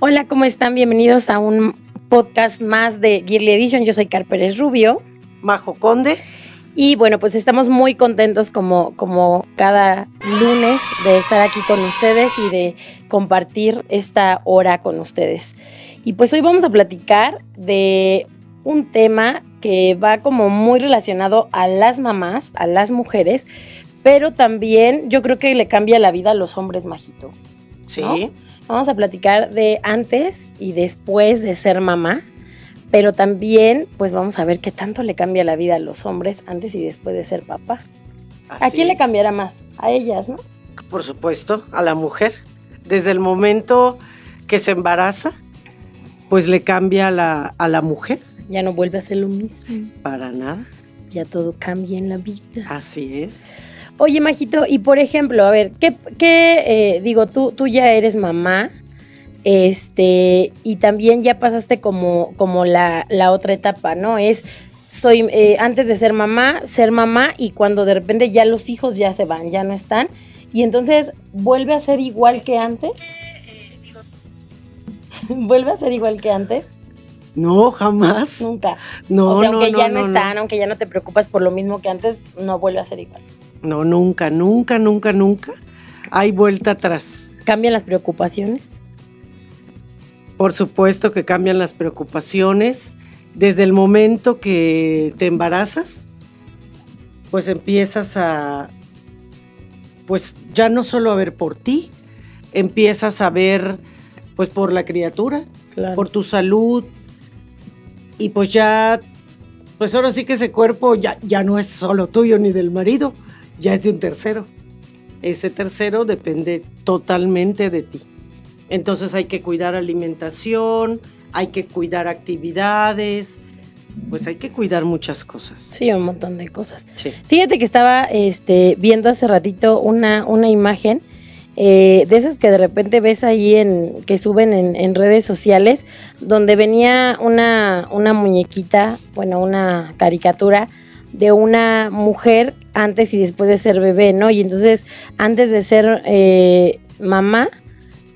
Hola, ¿cómo están? Bienvenidos a un podcast más de Girly Edition. Yo soy Carpérez Rubio. Majo Conde. Y bueno, pues estamos muy contentos como, como cada lunes de estar aquí con ustedes y de compartir esta hora con ustedes. Y pues hoy vamos a platicar de un tema que va como muy relacionado a las mamás, a las mujeres, pero también yo creo que le cambia la vida a los hombres, Majito. Sí. Vamos a platicar de antes y después de ser mamá, pero también pues vamos a ver qué tanto le cambia la vida a los hombres antes y después de ser papá. ¿A quién le cambiará más? A ellas, ¿no? Por supuesto, a la mujer. Desde el momento que se embaraza, pues le cambia a la, a la mujer. Ya no vuelve a ser lo mismo. Para nada. Ya todo cambia en la vida. Así es. Oye, Majito, y por ejemplo, a ver, ¿qué, qué eh, digo, tú, tú ya eres mamá, este, y también ya pasaste como, como la, la otra etapa, ¿no? Es, soy, eh, antes de ser mamá, ser mamá, y cuando de repente ya los hijos ya se van, ya no están, y entonces vuelve a ser igual que antes. ¿Vuelve a ser igual que antes? No, jamás. Nunca. No, o sea, no, aunque no, ya no, no, están, no. aunque ya no te preocupas por lo mismo que antes, no vuelve a ser igual. No, nunca, nunca, nunca, nunca. Hay vuelta atrás. ¿Cambian las preocupaciones? Por supuesto que cambian las preocupaciones. Desde el momento que te embarazas, pues empiezas a, pues ya no solo a ver por ti, empiezas a ver, pues por la criatura, Claro. por tu salud, y pues ya, pues ahora sí que ese cuerpo ya, ya no es solo tuyo ni del marido, ya es de un tercero. Ese tercero depende totalmente de ti. Entonces hay que cuidar alimentación, hay que cuidar actividades, pues hay que cuidar muchas cosas. Sí, un montón de cosas. Sí. Fíjate que estaba este, viendo hace ratito una, una imagen eh, de esas que de repente ves ahí en, que suben en, en redes sociales, donde venía una, una muñequita, bueno, una caricatura de una mujer antes y después de ser bebé, ¿no? Y entonces, antes de ser eh, mamá,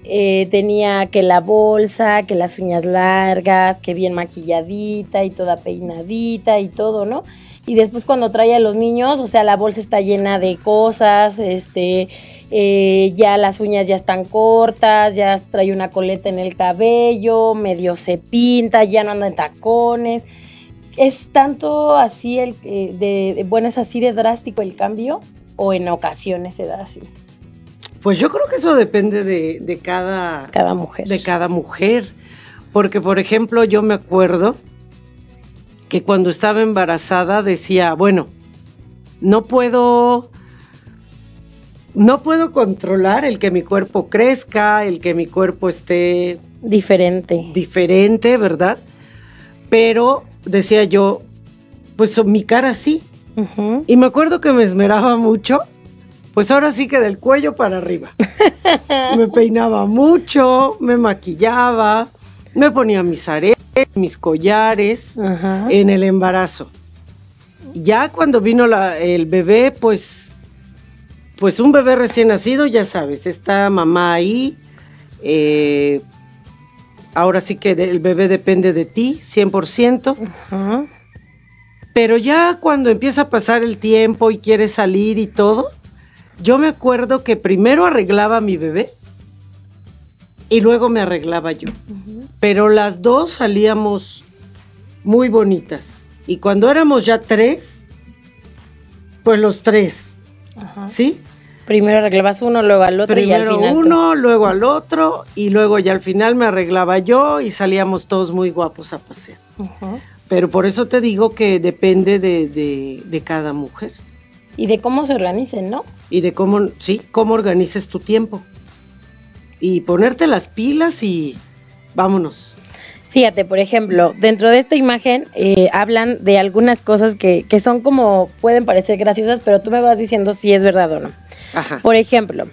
eh, tenía que la bolsa, que las uñas largas, que bien maquilladita y toda peinadita y todo, ¿no? Y después cuando trae a los niños, o sea, la bolsa está llena de cosas, este, eh, ya las uñas ya están cortas, ya trae una coleta en el cabello, medio se pinta, ya no anda en tacones. ¿Es tanto así el, eh, de, bueno, es así de drástico el cambio o en ocasiones se da así? Pues yo creo que eso depende de, de cada, Cada mujer. de cada mujer. Porque, por ejemplo, yo me acuerdo que cuando estaba embarazada decía, bueno, no puedo, no puedo controlar el que mi cuerpo crezca, el que mi cuerpo esté Diferente. diferente, ¿verdad? Pero decía yo, pues mi cara sí. Y me acuerdo que me esmeraba mucho, pues ahora sí que del cuello para arriba. me peinaba mucho, me maquillaba, me ponía mis aretes, mis collares en el embarazo. Ya cuando vino la- el bebé, pues, pues un bebé recién nacido, ya sabes, está mamá ahí. eh, ahora sí que el bebé depende de ti, 100%. Ajá. Pero ya cuando empieza a pasar el tiempo y quiere salir y todo, yo me acuerdo que primero arreglaba a mi bebé y luego me arreglaba yo. Pero las dos salíamos muy bonitas. Y cuando éramos ya tres, pues los tres, Ajá. ¿sí? Primero arreglabas uno, luego al otro y al Primero final. uno, luego al otro y luego ya al final me arreglaba yo y salíamos todos muy guapos a pasear. Pero por eso te digo que depende de, de- de cada mujer Y de cómo se organicen, ¿no? y de cómo, sí, cómo organices tu tiempo. Y ponerte las pilas y vámonos. Fíjate, por ejemplo, dentro de esta imagen eh, hablan de algunas cosas que, que son como, pueden parecer graciosas, pero tú me vas diciendo si es verdad o no. Por ejemplo,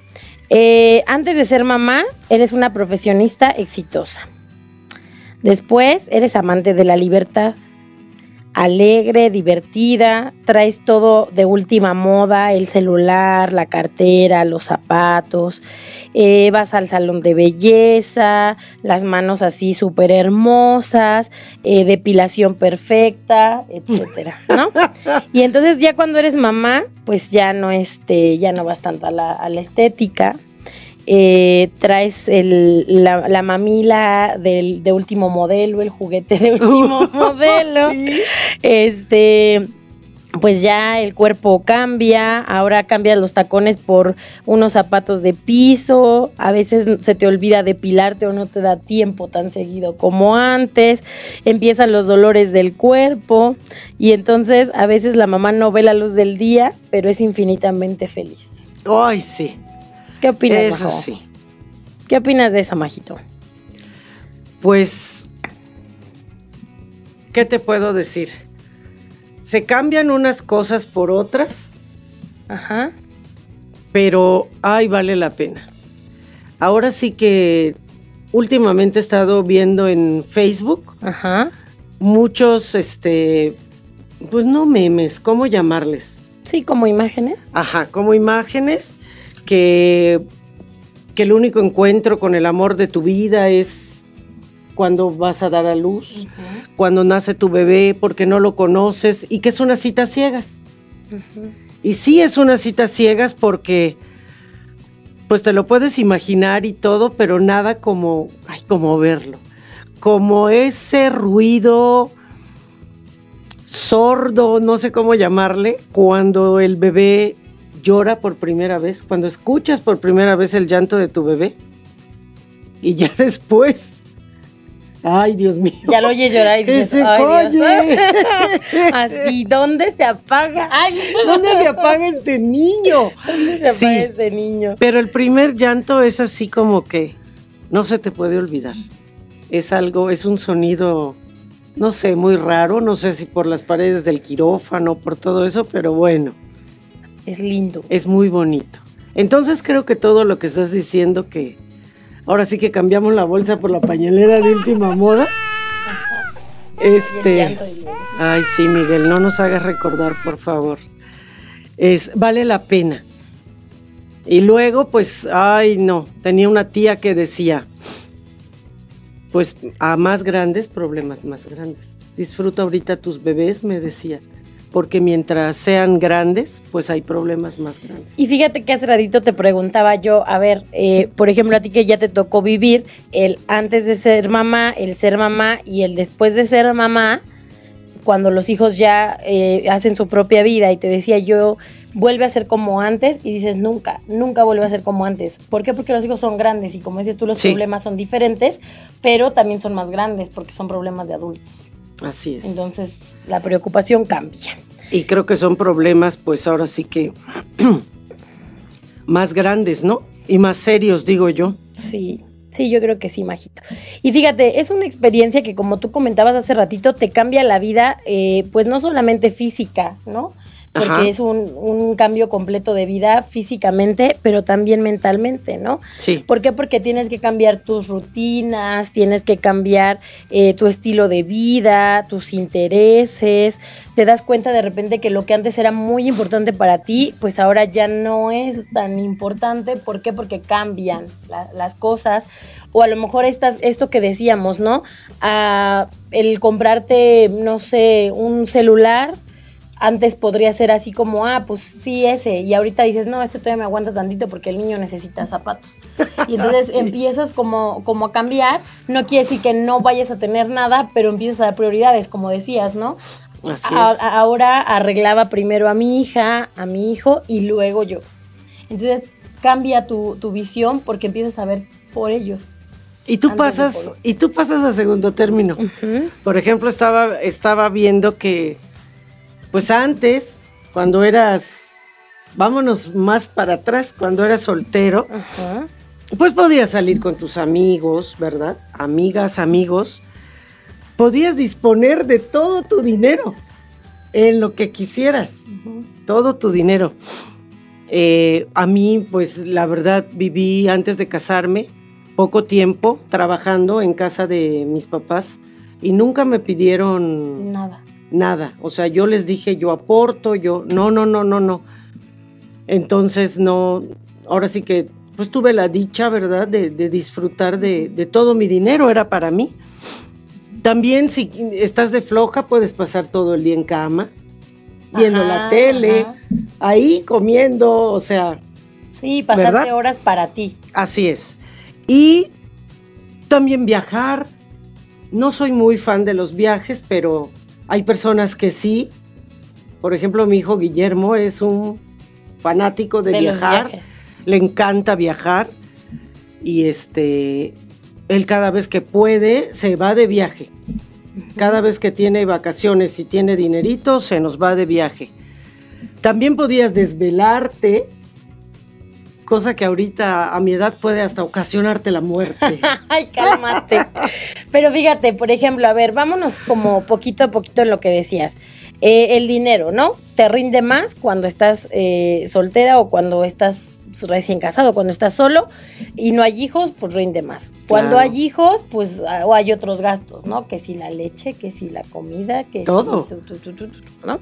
eh, antes de ser mamá, eres una profesionista exitosa. Después, eres amante de la libertad. Alegre, divertida, traes todo de última moda, el celular, la cartera, los zapatos, eh, vas al salón de belleza, las manos así súper hermosas, eh, depilación perfecta, etcétera, ¿no? Y entonces ya cuando eres mamá, pues ya no, este, ya no vas tanto a la, a la estética, eh, traes el, la, la mamila del, de último modelo, el juguete de último modelo. Este, pues ya el cuerpo cambia, ahora cambias los tacones por unos zapatos de piso, a veces se te olvida depilarte o no te da tiempo tan seguido como antes, empiezan los dolores del cuerpo y entonces a veces la mamá no ve la luz del día, pero es infinitamente feliz. Ay, sí. ¿Qué opinas, Eso Majo? sí. ¿Qué opinas de eso, Majito? Pues, ¿qué te puedo decir? Se cambian unas cosas por otras, Ajá. pero ay, vale la pena. Ahora sí que últimamente he estado viendo en Facebook Ajá. muchos, este, pues no memes, ¿cómo llamarles? Sí, como imágenes. Ajá, como imágenes que, que el único encuentro con el amor de tu vida es cuando vas a dar a luz, cuando nace tu bebé porque no lo conoces y que es una cita ciegas. Y sí es una cita ciegas porque pues te lo puedes imaginar y todo, pero nada como, ay, como verlo. Como ese ruido sordo, no sé cómo llamarle, cuando el bebé llora por primera vez, cuando escuchas por primera vez el llanto de tu bebé. Y ya después, ay Dios mío. Ya lo oyes llorar y dices, se ay, Dios". calle. Así, ¿dónde se apaga? Ay, ¿Dónde se apaga este niño? ¿Dónde se apaga este niño? Pero el primer llanto es así como que no se te puede olvidar. Es algo, es un sonido, no sé, muy raro, no sé si por las paredes del quirófano, por todo eso, pero bueno, Es lindo. es muy bonito. Entonces creo que todo lo que estás diciendo que ahora sí que cambiamos la bolsa por la pañalera de última moda. Este, Ay, sí, Miguel, no nos hagas recordar, por favor. Es, vale la pena. Y luego, pues, ay, no, tenía una tía que decía, pues, a más grandes, problemas más grandes. Disfruta ahorita tus bebés, me decía, porque mientras sean grandes, pues hay problemas más grandes. Y fíjate que hace ratito te preguntaba yo, a ver, eh, por ejemplo, a ti que ya te tocó vivir el antes de ser mamá, el ser mamá y el después de ser mamá, cuando los hijos ya eh, hacen su propia vida y te decía yo, vuelve a ser como antes y dices nunca, nunca vuelve a ser como antes. ¿Por qué? Porque los hijos son grandes y como dices tú, los Sí. problemas son diferentes, pero también son más grandes porque son problemas de adultos. Así es. Entonces la preocupación cambia. Y creo que son problemas, pues ahora sí que más grandes, ¿no? Y más serios, digo yo. Sí, sí, yo creo que sí, Majito. Y fíjate, es una experiencia que como tú comentabas hace ratito, te cambia la vida, eh, pues no solamente física, ¿no? Porque Ajá. es un, un cambio completo de vida físicamente, pero también mentalmente, ¿no? Sí. ¿Por qué? Porque tienes que cambiar tus rutinas, tienes que cambiar eh, tu estilo de vida, tus intereses. Te das cuenta de repente que lo que antes era muy importante para ti, pues ahora ya no es tan importante. ¿Por qué? Porque cambian la- las cosas. O a lo mejor estas, esto que decíamos, ¿no? Ah, el comprarte, no sé, un celular antes podría ser así como, ah, pues sí, ese. Y ahorita dices, no, este todavía me aguanta tantito porque el niño necesita zapatos. Y entonces Sí. empiezas como, como a cambiar. No quiere decir que no vayas a tener nada, pero empiezas a dar prioridades, como decías, ¿no? Así A- es. ahora arreglaba primero a mi hija, a mi hijo y luego yo. Entonces cambia tu, tu visión porque empiezas a ver por ellos. Y tú pasas, y tú pasas a segundo término. Por ejemplo, estaba, estaba viendo que, pues antes, cuando eras, vámonos más para atrás, cuando eras soltero, Ajá. pues podías salir con tus amigos, ¿verdad? Amigas, amigos. podías disponer de todo tu dinero en lo que quisieras, todo tu dinero. Eh, a mí, pues la verdad, viví antes de casarme poco tiempo trabajando en casa de mis papás y nunca me pidieron Nada. Nada. O sea, yo les dije, yo aporto, yo, no, no, no, no, no. Entonces, no, ahora sí que, pues tuve la dicha, ¿verdad?, de, de disfrutar de, de todo mi dinero, era para mí. También si estás de floja, puedes pasar todo el día en cama, viendo Ajá, la tele, ajá. ahí comiendo, o sea, Sí, ¿Verdad? horas para ti. Así es. Y también viajar. No soy muy fan de los viajes, pero hay personas que sí. Por ejemplo, mi hijo Guillermo es un fanático de, viajar. Le encanta viajar. Y este, él cada vez que puede se va de viaje. Cada vez que tiene vacaciones y tiene dinerito, se nos va de viaje. También podías desvelarte, cosa que ahorita a mi edad puede hasta ocasionarte la muerte. Ay, cálmate. Pero fíjate, por ejemplo, a ver, vámonos como poquito a poquito en lo que decías. Eh, el dinero, ¿no? Te rinde más cuando estás eh, soltera o cuando estás recién casado, cuando estás solo y no hay hijos, pues rinde más. Cuando Claro. hay hijos, pues ah, o hay otros gastos, ¿no? Que si la leche, que si la comida, que si Todo. tu, tu, tu, tu, ¿no?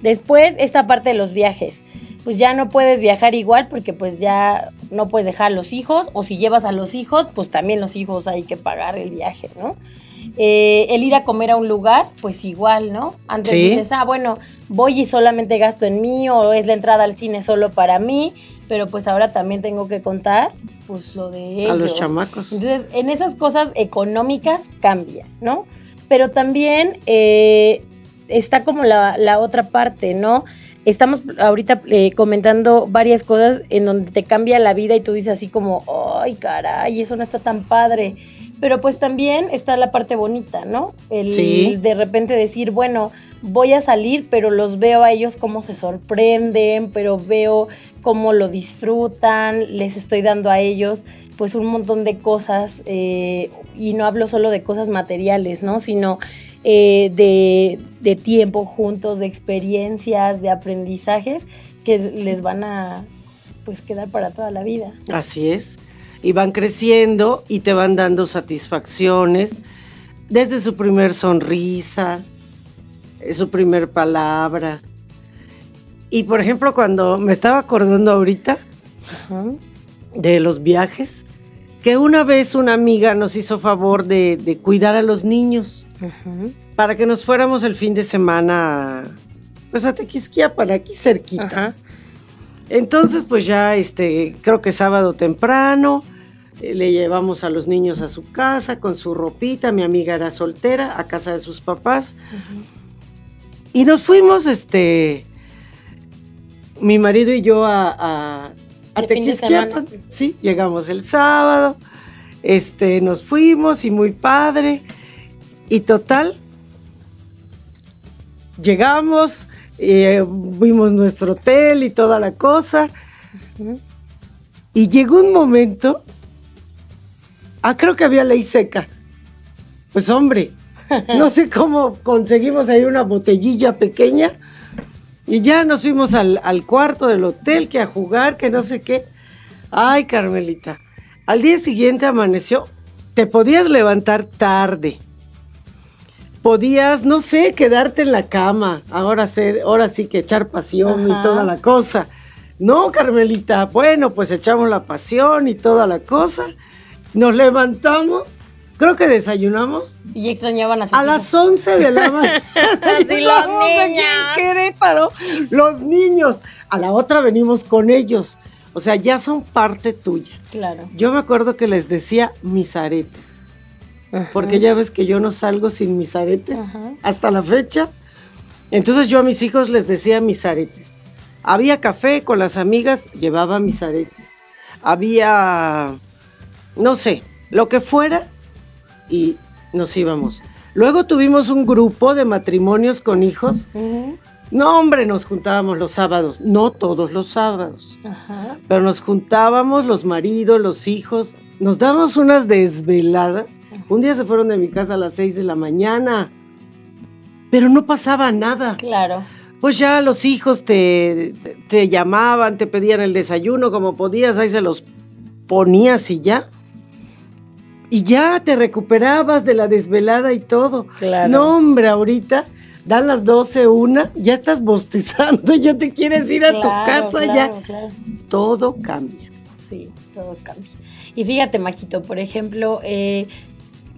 Después, esta parte de los viajes. Pues ya no puedes viajar igual porque pues ya no puedes dejar a los hijos o si llevas a los hijos, pues también los hijos hay que pagar el viaje, ¿no? Eh, el ir a comer a un lugar, pues igual, ¿no? Antes Sí. dices, ah, bueno, voy y solamente gasto en mí o es la entrada al cine solo para mí, pero pues ahora también tengo que contar pues lo de ellos. A los chamacos. Entonces, en esas cosas económicas cambia, ¿no? Pero también eh, está como la, la otra parte, ¿no? Estamos ahorita eh, comentando varias cosas en donde te cambia la vida y tú dices así como, ay, caray, eso no está tan padre. Pero pues también está la parte bonita, ¿no? El Sí. de repente decir, bueno, voy a salir, pero los veo a ellos cómo se sorprenden, pero veo cómo lo disfrutan, les estoy dando a ellos pues un montón de cosas eh, y no hablo solo de cosas materiales, ¿no? Sino eh, de, de tiempo juntos, de experiencias, de aprendizajes que les van a pues quedar para toda la vida. Así es. Y van creciendo y te van dando satisfacciones desde su primer sonrisa, eh, su primer palabra. Y por ejemplo, cuando me estaba acordando ahorita Ajá. de los viajes, que una vez una amiga nos hizo favor de, de cuidar a los niños para que nos fuéramos el fin de semana pues a Tequisquiapan, aquí cerquita. Entonces, pues ya, este, creo que sábado temprano, eh, le llevamos a los niños a su casa con su ropita, mi amiga era soltera, a casa de sus papás. Y nos fuimos, este, mi marido y yo a, a, a Tequisquiapan. Sí, llegamos el sábado, este, nos fuimos y muy padre. Y total, llegamos, eh, vimos nuestro hotel y toda la cosa. Y llegó un momento, ah, creo que había ley seca. Pues hombre, no sé cómo conseguimos ahí una botellilla pequeña y ya nos fuimos al, al cuarto del hotel, que a jugar, que no sé qué. Ay, Carmelita, al día siguiente amaneció, te podías levantar tarde podías, no sé, quedarte en la cama, ahora, ser, ahora sí que echar pasión y toda la cosa. No, Carmelita, bueno, pues echamos la pasión y toda la cosa. Nos levantamos, creo que desayunamos Y extrañaban a sus a hijos. las 11 de la mañana. Sí, los en niños. Querétaro, los niños. A la otra venimos con ellos. O sea, ya son parte tuya. Claro. Yo me acuerdo que les decía mis aretes. Porque ya ves que yo no salgo sin mis aretes Ajá. hasta la fecha. Entonces yo a mis hijos les decía mis aretes. Había café con las amigas, llevaba mis aretes. Había, no sé, lo que fuera y nos íbamos. Luego tuvimos un grupo de matrimonios con hijos. No, hombre, nos juntábamos los sábados, no todos los sábados. Ajá. Pero nos juntábamos los maridos, los hijos, nos dábamos unas desveladas. Un día se fueron de mi casa a las 6 de la mañana, pero no pasaba nada. Claro. Pues ya los hijos te, te llamaban, te pedían el desayuno como podías, ahí se los ponías y ya. Y ya te recuperabas de la desvelada y todo. Claro. No, hombre, ahorita dan las 12, una, ya estás bostezando, ya te quieres ir a tu casa, claro, ya. claro. Todo cambia. Sí, todo cambia. Y fíjate, Majito, por ejemplo, eh,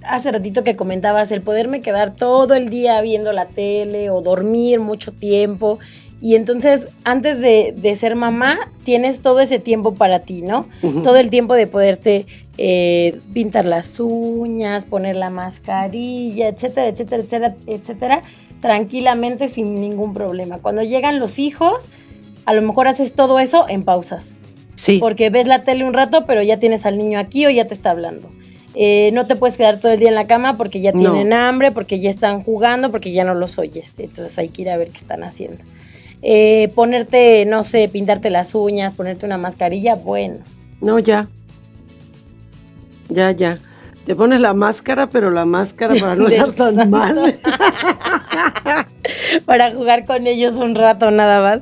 hace ratito que comentabas el poderme quedar todo el día viendo la tele o dormir mucho tiempo. Y entonces, antes de, de ser mamá, tienes todo ese tiempo para ti, ¿no? Todo el tiempo de poderte eh, pintar las uñas, poner la mascarilla, etcétera, etcétera, etcétera, etcétera, tranquilamente sin ningún problema. Cuando llegan los hijos, a lo mejor haces todo eso en pausas. Sí. Porque ves la tele un rato, pero ya tienes al niño aquí o ya te está hablando. Eh, no te puedes quedar todo el día en la cama porque ya No. tienen hambre, porque ya están jugando, porque ya no los oyes. Entonces hay que ir a ver qué están haciendo. Eh, ponerte, no sé, pintarte las uñas, ponerte una mascarilla, bueno. No, ya. Ya, ya. Te pones la máscara, pero la máscara para no estar tan mal. Para jugar con ellos un rato nada más.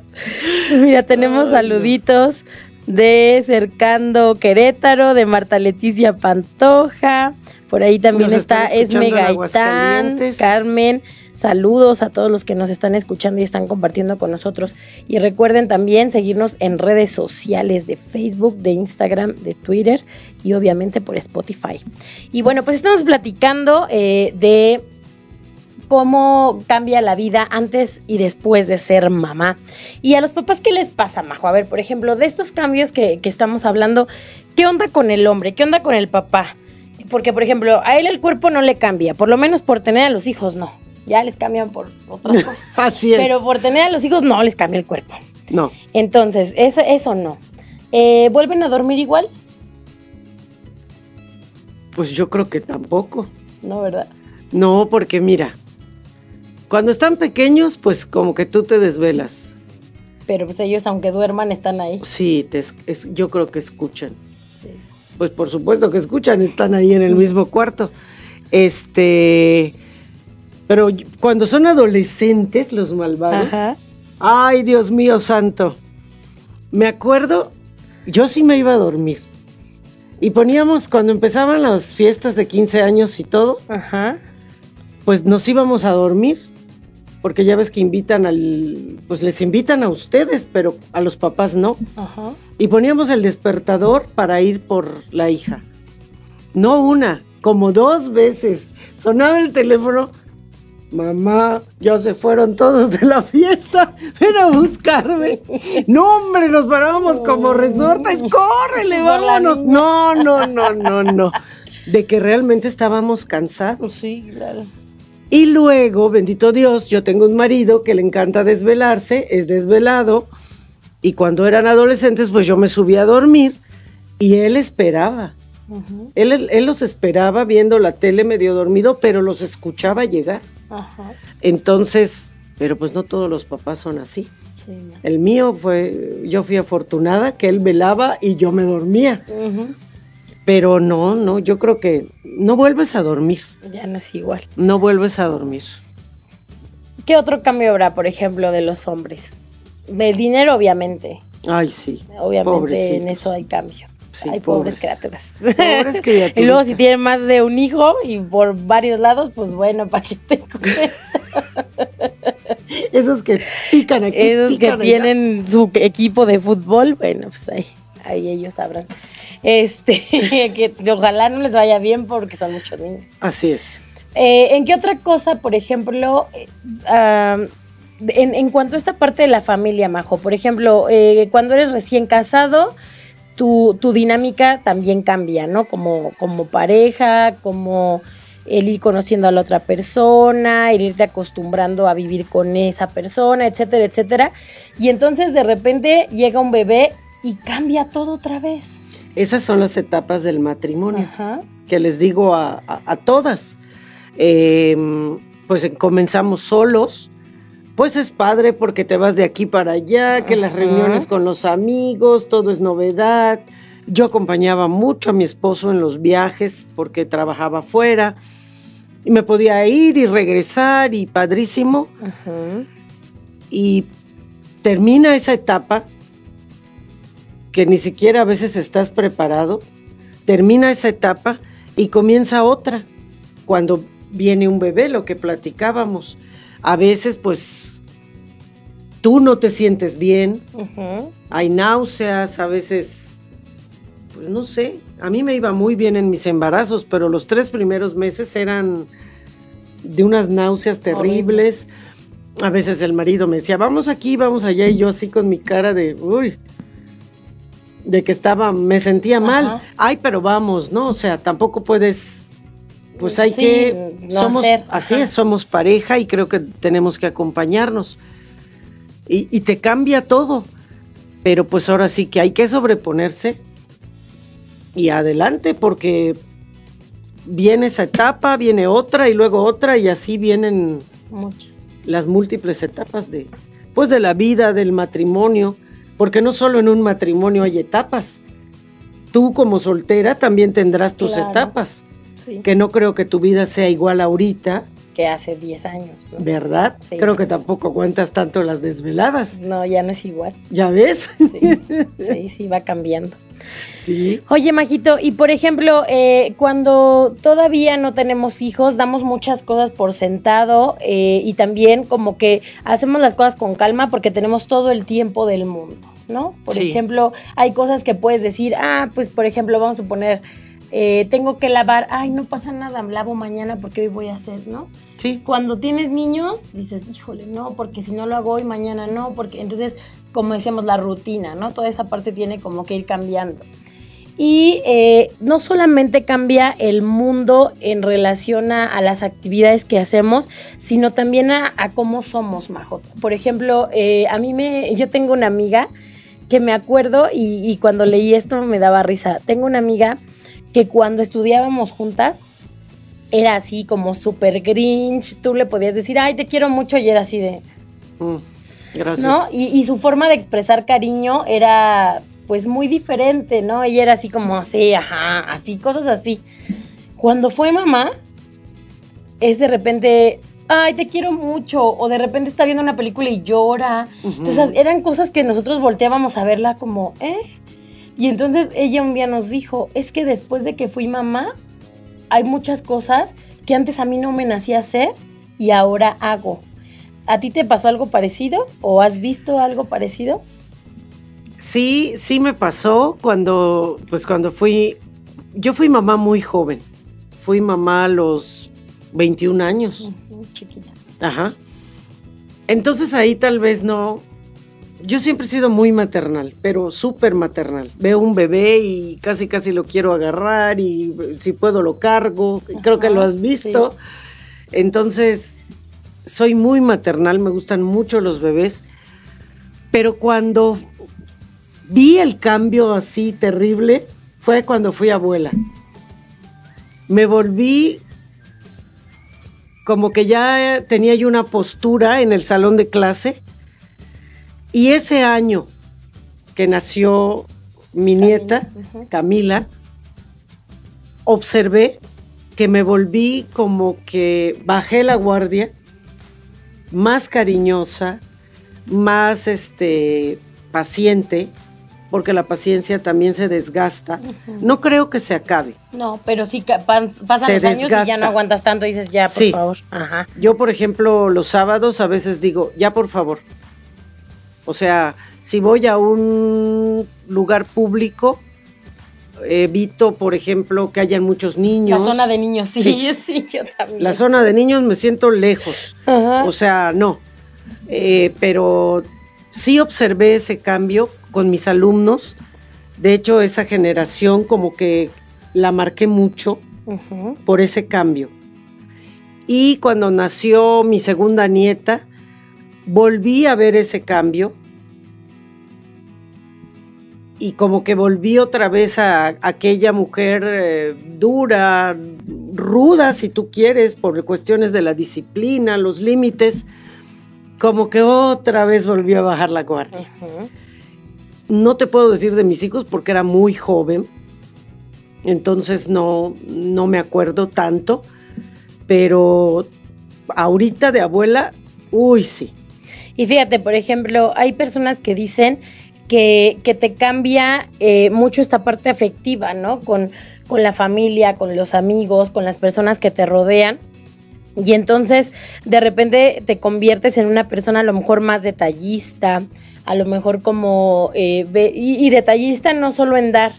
Mira, tenemos Ay, saluditos de Cercando Querétaro, de Marta Leticia Pantoja. Por ahí también Nos está Esme Gaitán. Carmen. Saludos a todos los que nos están escuchando y están compartiendo con nosotros. Y recuerden también seguirnos en redes sociales de Facebook, de Instagram, de Twitter y obviamente por Spotify. Y bueno, pues estamos platicando eh, de cómo cambia la vida antes y después de ser mamá. Y a los papás, ¿qué les pasa, Majo? A ver, por ejemplo, de estos cambios que, que estamos hablando, ¿qué onda con el hombre? ¿Qué onda con el papá? Porque, por ejemplo, a él el cuerpo no le cambia, por lo menos por tener a los hijos no. Ya les cambian por otras cosas. Así es. Pero por tener a los hijos no les cambia el cuerpo. No. Entonces, eso, eso no. Eh, ¿Vuelven a dormir igual? Pues yo creo que tampoco. No, ¿verdad? No, porque mira, cuando están pequeños, pues como que tú te desvelas. Pero pues ellos, aunque duerman, están ahí. Sí, te es- es- yo creo que escuchan. Sí. Pues por supuesto que escuchan, están ahí en el mismo cuarto. Este, pero cuando son adolescentes los malvados, Ajá. ay Dios mío santo, me acuerdo, yo sí me iba a dormir. Y poníamos, cuando empezaban las fiestas de 15 años y todo, Ajá. pues nos íbamos a dormir, porque ya ves que invitan al, pues les invitan a ustedes, pero a los papás no. Ajá. Y poníamos el despertador para ir por la hija. No una, como dos veces. Sonaba el teléfono. Mamá, ya se fueron todos de la fiesta. Ven a buscarme. No, hombre, nos parábamos como resortes. ¡Córrele, vámonos! No, no, no, no, no. De que realmente estábamos cansados. Sí, claro. Y luego, bendito Dios, yo tengo un marido que le encanta desvelarse, es desvelado, y cuando eran adolescentes, pues yo me subía a dormir y él esperaba. él, él los esperaba viendo la tele medio dormido, pero los escuchaba llegar. Ajá. Entonces, pero pues no todos los papás son así. Sí, no. El mío fue, yo fui afortunada que él velaba y yo me dormía. Pero no, no, yo creo que no vuelves a dormir, Ya no es igual. no vuelves a dormir. ¿Qué otro cambio habrá, por ejemplo, de los hombres? Del dinero, obviamente. Ay, sí. Obviamente en eso hay cambio. Sí, hay pobres, pobres. criaturas. Pobres criaturitas. y luego si tienen más de un hijo y por varios lados, pues bueno, para que te. Esos que pican aquí. Esos que allá. tienen su equipo de fútbol, bueno, pues ahí, ahí ellos sabrán. Este, que ojalá no les vaya bien porque son muchos niños. Así es. Eh, ¿En qué otra cosa, por ejemplo, eh, en, en cuanto a esta parte de la familia, Majo? Por ejemplo, eh, cuando eres recién casado, tu, tu dinámica también cambia, ¿no? Como, como pareja, como el ir conociendo a la otra persona, el irte acostumbrando a vivir con esa persona, etcétera, etcétera. Y entonces de repente llega un bebé y cambia todo otra vez. Esas son las etapas del matrimonio Ajá. que les digo a, a- a todas. Eh, pues comenzamos solos. Pues es padre porque te vas de aquí para allá, que las reuniones con los amigos, todo es novedad. Yo acompañaba mucho a mi esposo en los viajes porque trabajaba afuera y me podía ir y regresar y padrísimo. Y termina esa etapa que ni siquiera a veces estás preparado, termina esa etapa y comienza otra. Cuando viene un bebé, lo que platicábamos, a veces pues tú no te sientes bien, hay náuseas, a veces, pues no sé, a mí me iba muy bien en mis embarazos, pero los tres primeros meses eran de unas náuseas terribles. A veces el marido me decía, vamos aquí, vamos allá, y yo así con mi cara de, uy, de que estaba, me sentía mal. Ay, pero vamos, ¿no? O sea, tampoco puedes, pues hay que, somos, así es, somos pareja y creo que tenemos que acompañarnos. Y, y te cambia todo. Pero pues ahora sí que hay que sobreponerse y adelante porque viene esa etapa, viene otra y luego otra y así vienen Muchas. las múltiples etapas de pues de la vida, del matrimonio, porque no solo en un matrimonio hay etapas. Tú como soltera también tendrás tus Claro. etapas, Sí. que no creo que tu vida sea igual ahorita, Que hace 10 años. ¿no? ¿verdad? Sí. Creo que tampoco aguantas tanto las desveladas. No, ya no es igual. ¿Ya ves? Sí, sí, sí, va cambiando. Sí. Oye, Majito, y por ejemplo, eh, cuando todavía no tenemos hijos, damos muchas cosas por sentado eh, y también como que hacemos las cosas con calma porque tenemos todo el tiempo del mundo, ¿no? Por Sí. ejemplo, hay cosas que puedes decir, ah, pues por ejemplo, vamos a suponer, eh, tengo que lavar, ay, no pasa nada, lavo mañana porque hoy voy a hacer, ¿no? Sí. Cuando tienes niños, dices, híjole, no, porque si no lo hago hoy, mañana no, porque entonces, como decíamos, la rutina, ¿no? Toda esa parte tiene como que ir cambiando. Y eh, no solamente cambia el mundo en relación a, a las actividades que hacemos, sino también a, a cómo somos, Majo. Por ejemplo, eh, a mí me, yo tengo una amiga que me acuerdo y, y cuando leí esto me daba risa. Tengo una amiga que cuando estudiábamos juntas, era así como súper grinch, tú le podías decir, ay, te quiero mucho, y era así de, Mm, Gracias. ¿no? Y, y su forma de expresar cariño era pues muy diferente, ¿no? Ella era así como así, ajá, así, cosas así. Cuando fue mamá, es de repente, ay, te quiero mucho, o de repente está viendo una película y llora. Entonces eran cosas que nosotros volteábamos a verla como, ¿eh? Y entonces ella un día nos dijo, es que después de que fui mamá, hay muchas cosas que antes a mí no me nacía hacer y ahora hago. ¿A ti te pasó algo parecido o has visto algo parecido? Sí, sí me pasó cuando, pues cuando fui, yo fui mamá muy joven. Fui mamá a los 21 años. Ujú, Chiquita. Ajá. Entonces ahí tal vez no. Yo siempre he sido muy maternal, pero súper maternal. Veo un bebé y casi casi lo quiero agarrar y si puedo lo cargo. Creo que lo has visto. Entonces, soy muy maternal, me gustan mucho los bebés. Pero cuando vi el cambio así terrible, fue cuando fui abuela. Me volví como que ya tenía yo una postura en el salón de clase. Y ese año que nació mi nieta. Camila, observé que me volví como que bajé la guardia, más cariñosa, más este paciente, porque la paciencia también se desgasta. No creo que se acabe. No, pero pan- pasan Se los años y ya no aguantas tanto y dices, ya, por Sí. favor. Ajá. Yo, por ejemplo, los sábados a veces digo, ya por favor. O sea, si voy a un lugar público, evito, por ejemplo, que hayan muchos La niños. zona de niños, sí, Sí. sí, yo también. La zona de niños me siento lejos. Ajá. O sea, no. Eh, pero sí observé ese cambio con mis alumnos. De hecho, esa generación como que la marqué mucho por ese cambio. Y cuando nació mi segunda nieta, volví a ver ese cambio. Y como que volví otra vez a aquella mujer eh, dura, ruda, si tú quieres, por cuestiones de la disciplina, los límites, como que otra vez volví a bajar la guardia. No te puedo decir de mis hijos porque era muy joven, entonces no, no me acuerdo tanto, pero ahorita de abuela, uy, sí. Y fíjate, por ejemplo, hay personas que dicen que, que te cambia eh, mucho esta parte afectiva, ¿no? Con, con la familia, con los amigos, con las personas que te rodean. Y entonces de repente te conviertes en una persona a lo mejor más detallista, a lo mejor como, eh, y, y, detallista no solo en dar,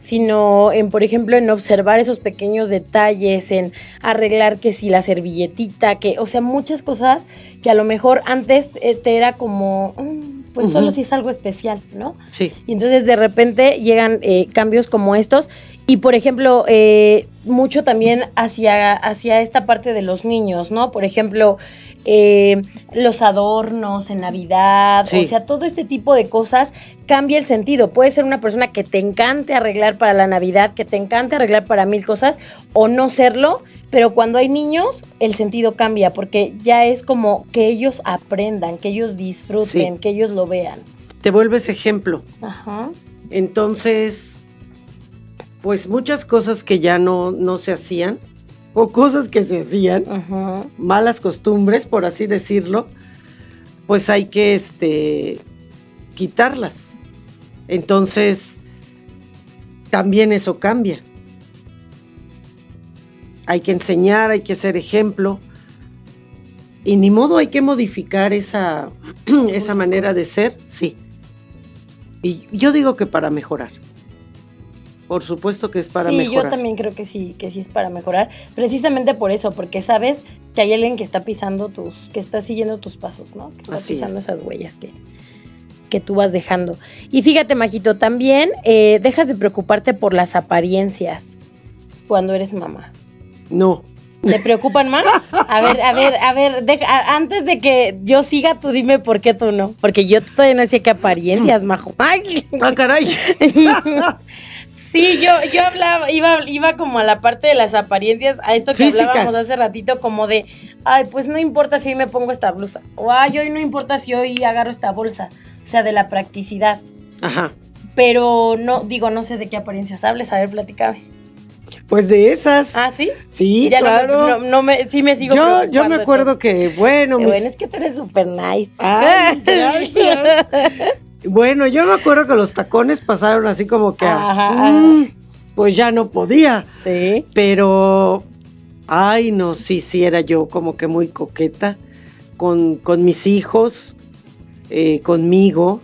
sino en, por ejemplo, en observar esos pequeños detalles, en arreglar que si la servilletita, que, o sea, muchas cosas que a lo mejor antes eh, te era como, mm, pues solo si es algo especial, ¿no? Sí. Y entonces de repente llegan eh, cambios como estos y por ejemplo, eh, mucho también hacia, hacia esta parte de los niños, ¿no? Por ejemplo, eh, los adornos en Navidad, Sí. o sea, todo este tipo de cosas cambia el sentido. Puede ser una persona que te encante arreglar para la Navidad, que te encante arreglar para mil cosas, o no serlo, pero cuando hay niños, el sentido cambia, porque ya es como que ellos aprendan, que ellos disfruten, Sí. que ellos lo vean. Te vuelves ejemplo. Ajá. Entonces, pues muchas cosas que ya no, no se hacían, o cosas que se hacían, Ajá. malas costumbres, por así decirlo, pues hay que este, quitarlas. Entonces, también eso cambia. Hay que enseñar, hay que ser ejemplo. Y ni modo hay que modificar esa, esa manera de ser, sí. Y yo digo que para mejorar. Por supuesto que es para sí, mejorar. yo también creo que sí, que sí es para mejorar. Precisamente por eso, porque sabes que hay alguien que está pisando tus, que está siguiendo tus pasos, ¿no? Que está Así pisando es. esas huellas que, que tú vas dejando. Y fíjate, Majito, también eh, dejas de preocuparte por las apariencias cuando eres mamá. No. ¿Te preocupan más? A ver, a ver, a ver, a- antes de que yo siga, tú dime por qué tú no. Porque yo todavía no decía que apariencias, majo. Ay. ¡Ah, caray! Sí, yo, yo hablaba, iba, iba como a la parte de las apariencias, a esto que Físicas. hablábamos hace ratito, como de, ay, pues no importa si hoy me pongo esta blusa, o ay, hoy no importa si hoy agarro esta bolsa, o sea, de la practicidad. Ajá. Pero no, digo, no sé de qué apariencias hables, a ver, platícame. Pues de esas. Ah, ¿sí? Sí, Ya no claro. no, no me, sí me sigo yo, yo me acuerdo todo. que, bueno, mis- bueno, es que tú eres súper nice. Ay, gracias. Bueno, yo me acuerdo que los tacones pasaron así como que, Ajá, mm, pues ya no podía, Sí. pero, ay, no, sí, sí, era yo como que muy coqueta con, con mis hijos, eh, conmigo,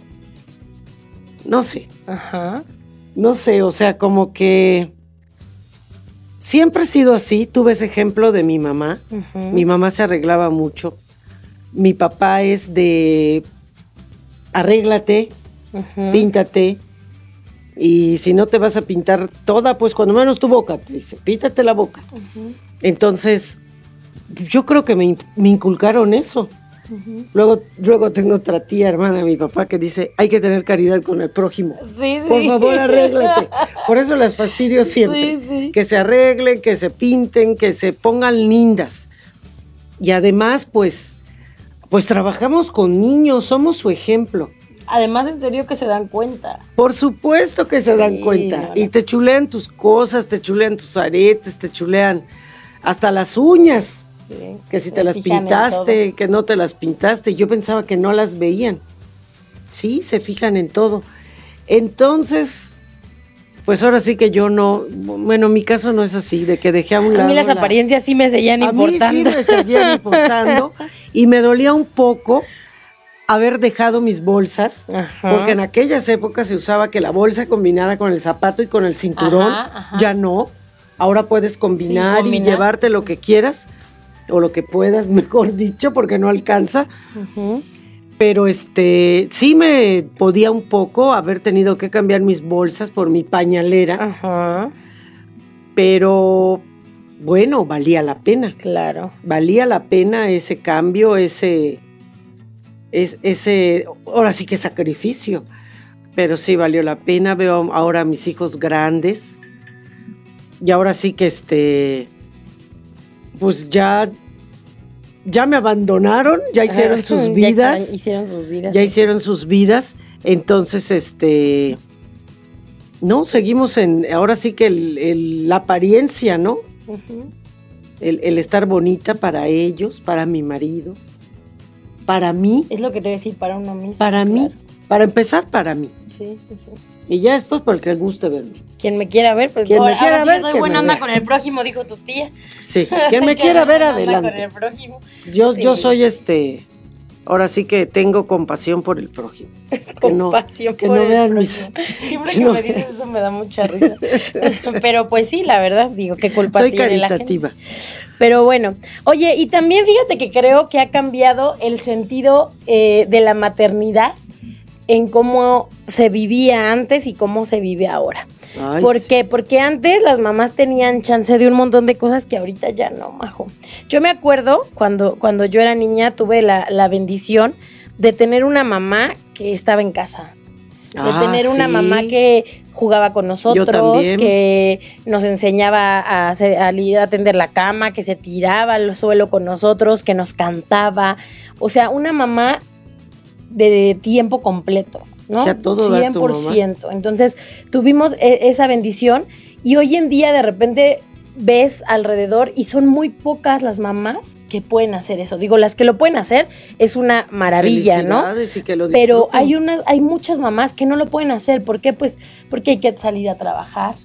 no sé, Ajá. no sé, o sea, como que siempre he sido así, tuve ese ejemplo de mi mamá. Mi mamá se arreglaba mucho. Mi papá es de arréglate, píntate. Y si no te vas a pintar toda, pues cuando menos tu boca, te dice, píntate la boca. Entonces, yo creo que me, me inculcaron eso. Luego, luego tengo otra tía, hermana de mi papá, que dice, hay que tener caridad con el prójimo. Sí, sí. Por favor, arréglate. Por eso las fastidio siempre. Sí. Que se arreglen, que se pinten, que se pongan lindas. Y además, pues, pues trabajamos con niños, somos su ejemplo. Además, en serio que se dan cuenta. Por supuesto que se dan Sí, cuenta. no, no. Y te chulean tus cosas, te chulean tus aretes, te chulean hasta las uñas. Sí, Que si te las pintaste, que no te las pintaste. Yo pensaba que no las veían. Sí, se fijan en todo. Entonces, pues ahora sí que yo no, bueno, mi caso no es así, de que dejé a un todo. A lado. mí las la- apariencias sí me seguían a mí sí importando. me seguían importando y me dolía un poco haber dejado mis bolsas, Ajá. porque en aquellas épocas se usaba que la bolsa combinara con el zapato y con el cinturón, Ajá, ajá. ya no. Ahora puedes combinar, Sí, combinar. y llevarte lo que quieras o lo que puedas, mejor dicho, porque no alcanza. Ujú. Pero este, sí me podía un poco haber tenido que cambiar mis bolsas por mi pañalera, Ajá, pero bueno, valía la pena. claro. valía la pena ese cambio, ese, es, ese, ahora sí que sacrificio, pero sí valió la pena. Veo ahora a mis hijos grandes y ahora sí que este, pues ya ya me abandonaron, ya hicieron sus Ya vidas. estaban- hicieron sus vidas. ya hicieron sus vidas. Entonces, este. No, seguimos en. Ahora sí que el- el- la apariencia, ¿no? El, el estar bonita para ellos, para mi marido, para mí, Es lo que te voy a decir para uno mismo. para mí, para empezar, para mí. Sí, sí. Y ya después, por el que guste verme. Quien me quiera ver, pues Quien me ahora quiera sí ver, soy que buena me onda vea. con el prójimo, dijo tu tía. Sí, quien me quiera ver, onda Con adelante. el prójimo. Yo, Sí. yo soy este. Ahora sí que tengo compasión por el prójimo. Que no- Compasión que por no el vean mis- prójimo. Siempre que no me dices eso me da mucha risa. Pero pues sí, la verdad, digo, qué culpa Soy tiene la gente. caritativa. Pero bueno, oye, y también fíjate que creo que ha cambiado el sentido eh, de la maternidad en cómo se vivía antes y cómo se vive ahora. Ay, ¿Por sí. qué? Porque antes las mamás tenían chance de un montón de cosas que ahorita ya no, majo. Yo me acuerdo cuando, cuando yo era niña tuve la, la bendición de tener una mamá que estaba en casa. De Ah, tener una sí. mamá que jugaba con nosotros, que nos enseñaba a, hacer, a atender la cama, que se tiraba al suelo con nosotros, que nos cantaba. O sea, una mamá de tiempo completo, ¿no? Que a todo dar tu mamá. 100%. Entonces, tuvimos e- esa bendición y hoy en día de repente ves alrededor y son muy pocas las mamás que pueden hacer eso. Digo, las que lo pueden hacer es una maravilla, ¿no? Felicidades y que lo Pero hay unas, hay muchas mamás que no lo pueden hacer. ¿Por qué? Pues porque hay que salir a trabajar,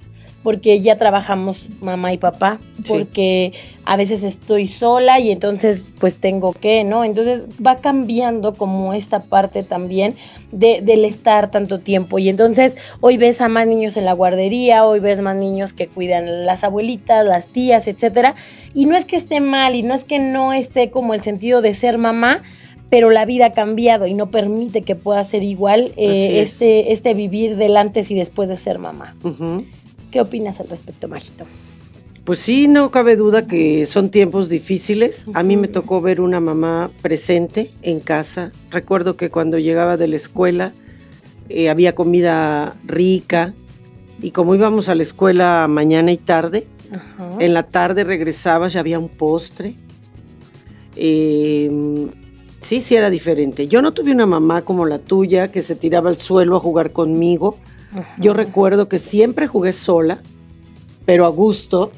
porque ya trabajamos mamá y papá, Sí. porque a veces estoy sola y entonces pues tengo que, ¿no? Entonces va cambiando como esta parte también de, del estar tanto tiempo. Y entonces hoy ves a más niños en la guardería, hoy ves más niños que cuidan las abuelitas, las tías, etcétera. Y no es que esté mal y no es que no esté como el sentido de ser mamá, pero la vida ha cambiado y no permite que pueda ser igual eh, es. este, este vivir del antes y después de ser mamá. ¿Qué opinas al respecto, Majito? Pues sí, no cabe duda que son tiempos difíciles. A mí me tocó ver una mamá presente en casa. Recuerdo que cuando llegaba de la escuela eh, había comida rica y como íbamos a la escuela mañana y tarde, Ajá. en la tarde regresabas y había un postre. Eh, sí, sí era diferente. Yo no tuve una mamá como la tuya que se tiraba al suelo a jugar conmigo. Ajá. Yo recuerdo que siempre jugué sola, pero a gusto.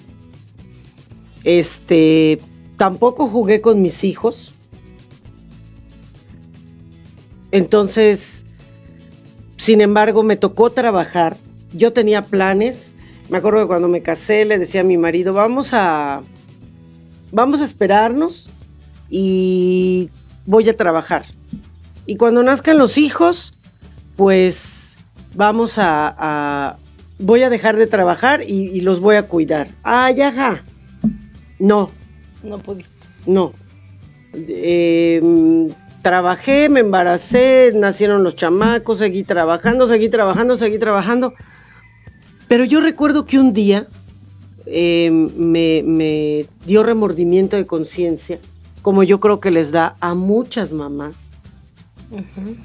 Este, tampoco jugué con mis hijos. Entonces, sin embargo, me tocó trabajar. Yo tenía planes. Me acuerdo que cuando me casé le decía a mi marido, vamos a vamos a esperarnos y voy a trabajar. Y cuando nazcan los hijos, pues vamos a, a- voy a dejar de trabajar y, y los voy a cuidar. Ah, ya, ja. No, No pudiste. no. Eh, mm, trabajé, me embaracé, nacieron los chamacos, seguí trabajando, seguí trabajando, seguí trabajando. Pero yo recuerdo que un día eh, me, me dio remordimiento de conciencia, como yo creo que les da a muchas mamás. Ujú.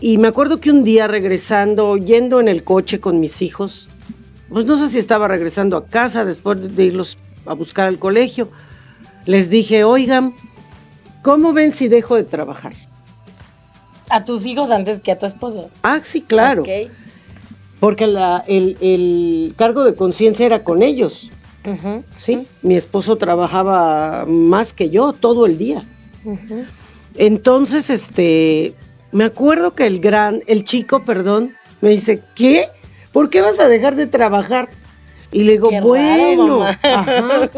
Y me acuerdo que un día regresando, yendo en el coche con mis hijos, pues no sé si estaba regresando a casa después de irlos a buscar al colegio, les dije, oigan, ¿cómo ven si dejo de trabajar? A tus hijos antes que a tu esposo. Ah, sí, claro, porque la- el, el cargo de conciencia era con ellos. ¿sí? Mi esposo trabajaba más que yo todo el día. Entonces, este, me acuerdo que el gran, el chico, perdón, me dice, ¿qué? ¿Por qué vas a dejar de trabajar? Y le digo, Qué bueno, ajá.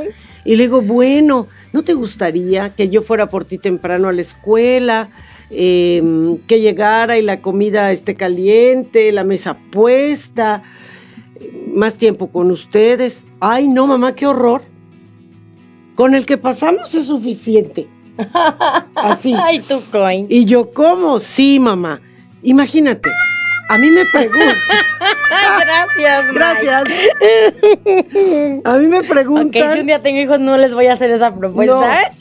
Y le digo, bueno, ¿no te gustaría que yo fuera por ti temprano a la escuela? Em, que llegara y la comida esté caliente, la mesa puesta, eh, más tiempo con ustedes. Ay, no, mamá, qué horror. Con el que pasamos es suficiente. Así. Ay, tu coin. Y yo, ¿cómo? Sí, mamá. Imagínate, a mí me preguntan. Gracias, Mike. Gracias. A mí me Ok, preguntan. si un día tengo hijos, no les voy a hacer esa propuesta. ¿eh?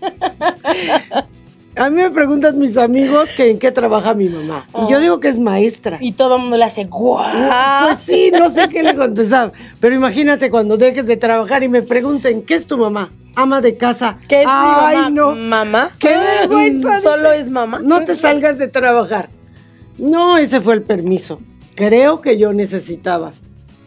A mí me preguntan mis amigos que en qué trabaja mi mamá. Y yo digo que es maestra. Y todo el mundo le hace guau. Pues sí, no sé qué le contestar. Pero imagínate cuando dejes de trabajar y me pregunten, ¿qué es tu mamá? ama de casa. ¿Qué es mi Ay, mamá? no. ¿Mamá? ¡Qué vergüenza! Solo es mamá. No te salgas de trabajar. No, ese fue el permiso. Creo que yo necesitaba.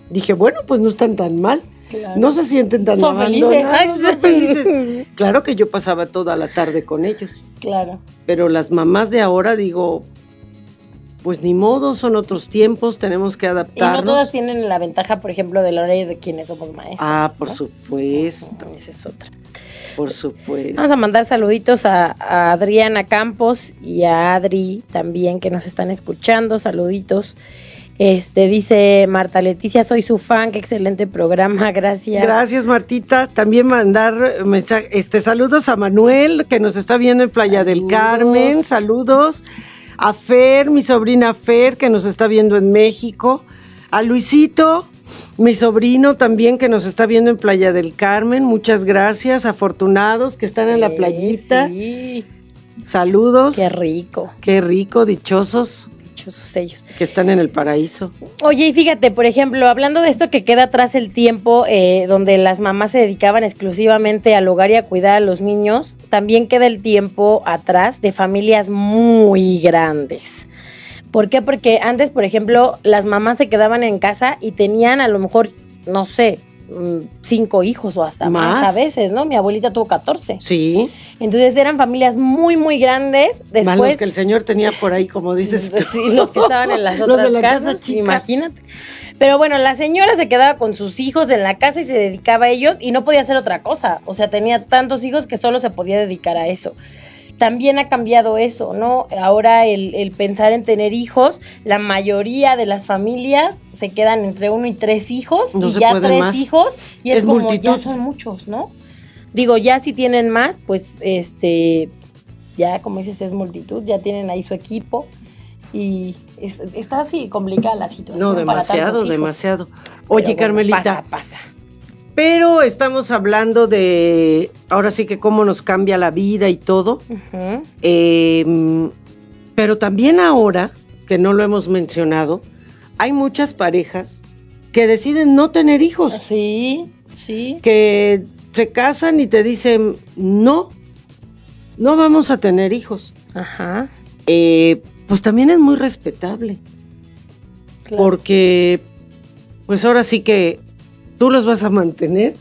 Dije, bueno, pues no están tan mal. Claro. No se sienten tan Son felices. son felices. Claro que yo pasaba toda la tarde con ellos. Claro. Pero las mamás de ahora, digo, pues ni modo, son otros tiempos, tenemos que Y adaptarnos. no todas tienen la ventaja, por ejemplo, del horario de quienes somos maestros. Ah, por ¿no? supuesto, Esa es otra. por supuesto. Vamos a mandar saluditos a, a Adriana Campos y a Adri también que nos están escuchando. Saluditos. Este dice Marta Leticia, soy su fan, qué excelente programa, gracias. Gracias, Martita. También mandar mensaje, este, saludos a Manuel, que nos está viendo en Playa del. Carmen. Saludos. A Fer, mi sobrina Fer, que nos está viendo en México. A Luisito, mi sobrino también, que nos está viendo en Playa del Carmen. Muchas gracias. Afortunados que están en la Eh, playita. Sí, Saludos. qué rico, Qué rico, dichosos dichosos ellos. que están en el paraíso. Oye, y fíjate, por ejemplo, hablando de esto que queda atrás el tiempo eh, donde las mamás se dedicaban exclusivamente al hogar y a cuidar a los niños, también queda el tiempo atrás de familias muy grandes. ¿Por qué? Porque antes, por ejemplo, las mamás se quedaban en casa y tenían a lo mejor, no sé, cinco hijos o hasta más, Más. a veces, ¿no? Mi abuelita tuvo 14. Sí. Entonces eran familias muy, muy grandes. Más los Después, que el señor tenía por ahí, como dices. tú. Sí, los que estaban en las Los otras de la casa casas, chica. imagínate. Pero bueno, la señora se quedaba con sus hijos en la casa y se dedicaba a ellos y no podía hacer otra cosa. O sea, tenía tantos hijos que solo se podía dedicar a eso. También ha cambiado eso, ¿no? Ahora el, el pensar en tener hijos, la mayoría de las familias se quedan entre uno y tres hijos No y ya tres más. hijos y es, Es como multitud. ya son muchos, ¿no? Digo, ya si tienen más, pues este, ya como dices, es multitud, ya tienen ahí su equipo y es- está así complicada la situación. No, para demasiado, tantos hijos. demasiado. Oye, bueno, Carmelita, Pasa, pasa. Pero estamos hablando de, ahora sí que cómo nos cambia la vida y todo. Eh, pero también ahora, que no lo hemos mencionado, hay muchas parejas que deciden no tener hijos, Sí, sí. que se casan y te dicen, no, no vamos a tener hijos. Ajá. Eh, pues también es muy respetable. claro. porque pues ahora sí que tú los vas a mantener,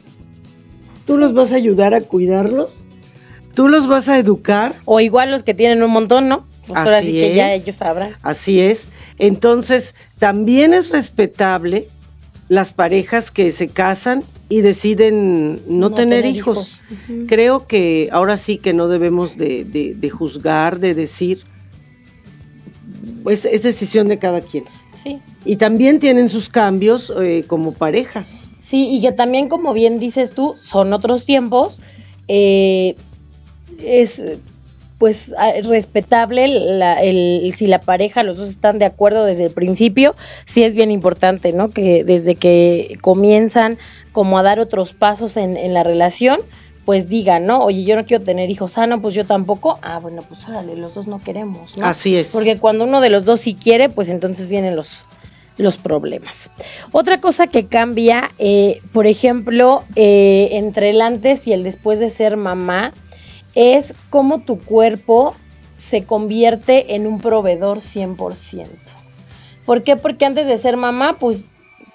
tú los vas a ayudar a cuidarlos, tú los vas a educar, O igual los que tienen un montón, ¿no? Pues ahora Así sí que ya ellos sabrán. así es. Entonces, también es respetable las parejas que se casan y deciden no, No tener, tener hijos. Creo que ahora sí que no debemos de, de- de juzgar, de decir, pues es decisión de cada quien. Sí. Y también tienen sus cambios eh, como pareja. Sí, y que también, como bien dices tú, son otros tiempos. eh, es pues respetable la- el, si la pareja, los dos están de acuerdo desde el principio, sí es bien importante, ¿no? Que desde que comienzan como a dar otros pasos en, en la relación, pues digan, ¿no? Oye, yo no quiero tener hijos, ah, no, pues yo tampoco, ah, bueno, pues órale, los dos no queremos, ¿no? Así es. Porque cuando uno de los dos sí quiere, pues entonces vienen los, los problemas. Otra cosa que cambia, eh, por ejemplo, eh, entre el antes y el después de ser mamá, es cómo tu cuerpo se convierte en un proveedor 100%. ¿Por qué? Porque antes de ser mamá, pues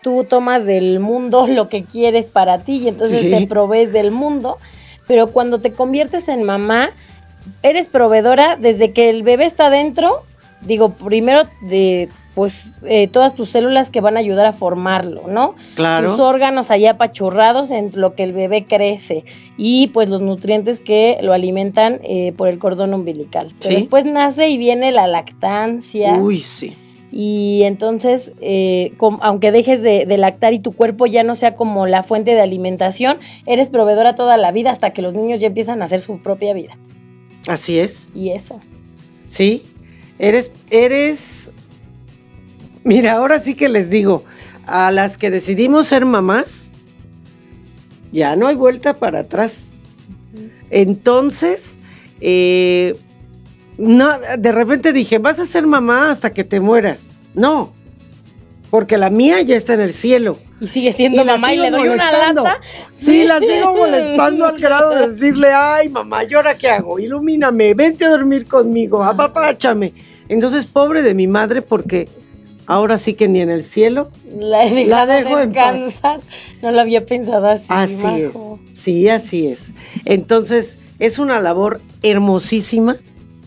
tú tomas del mundo lo que quieres para ti y entonces Sí. te provees del mundo. Pero cuando te conviertes en mamá, eres proveedora desde que el bebé está dentro. Digo, primero de pues eh, todas tus células que van a ayudar a formarlo, ¿no? Claro. Tus órganos allá apachurrados en lo que el bebé crece y pues los nutrientes que lo alimentan eh, por el cordón umbilical. Pero Sí. después nace y viene la lactancia. Uy, sí. Y entonces, eh, aunque dejes de, de lactar y tu cuerpo ya no sea como la fuente de alimentación, eres proveedora toda la vida hasta que los niños ya empiezan a hacer su propia vida. Así es. Y eso. Sí. Eres, eres. Mira, ahora sí que les digo, a las que decidimos ser mamás, ya no hay vuelta para atrás. Entonces, eh, no, de repente dije, vas a ser mamá hasta que te mueras. No, porque la mía ya está en el cielo. Y sigue siendo Y mamá y le doy una lata. Sí, la sigo molestando al grado de decirle, ay, mamá, ¿y ahora qué hago? Ilumíname, vente a dormir conmigo, apapáchame. Entonces, pobre de mi madre, porque ahora sí que ni en el cielo. La he dejado La dejo en. No lo había pensado así. Así majo. es. Sí, así es. Entonces, es una labor hermosísima.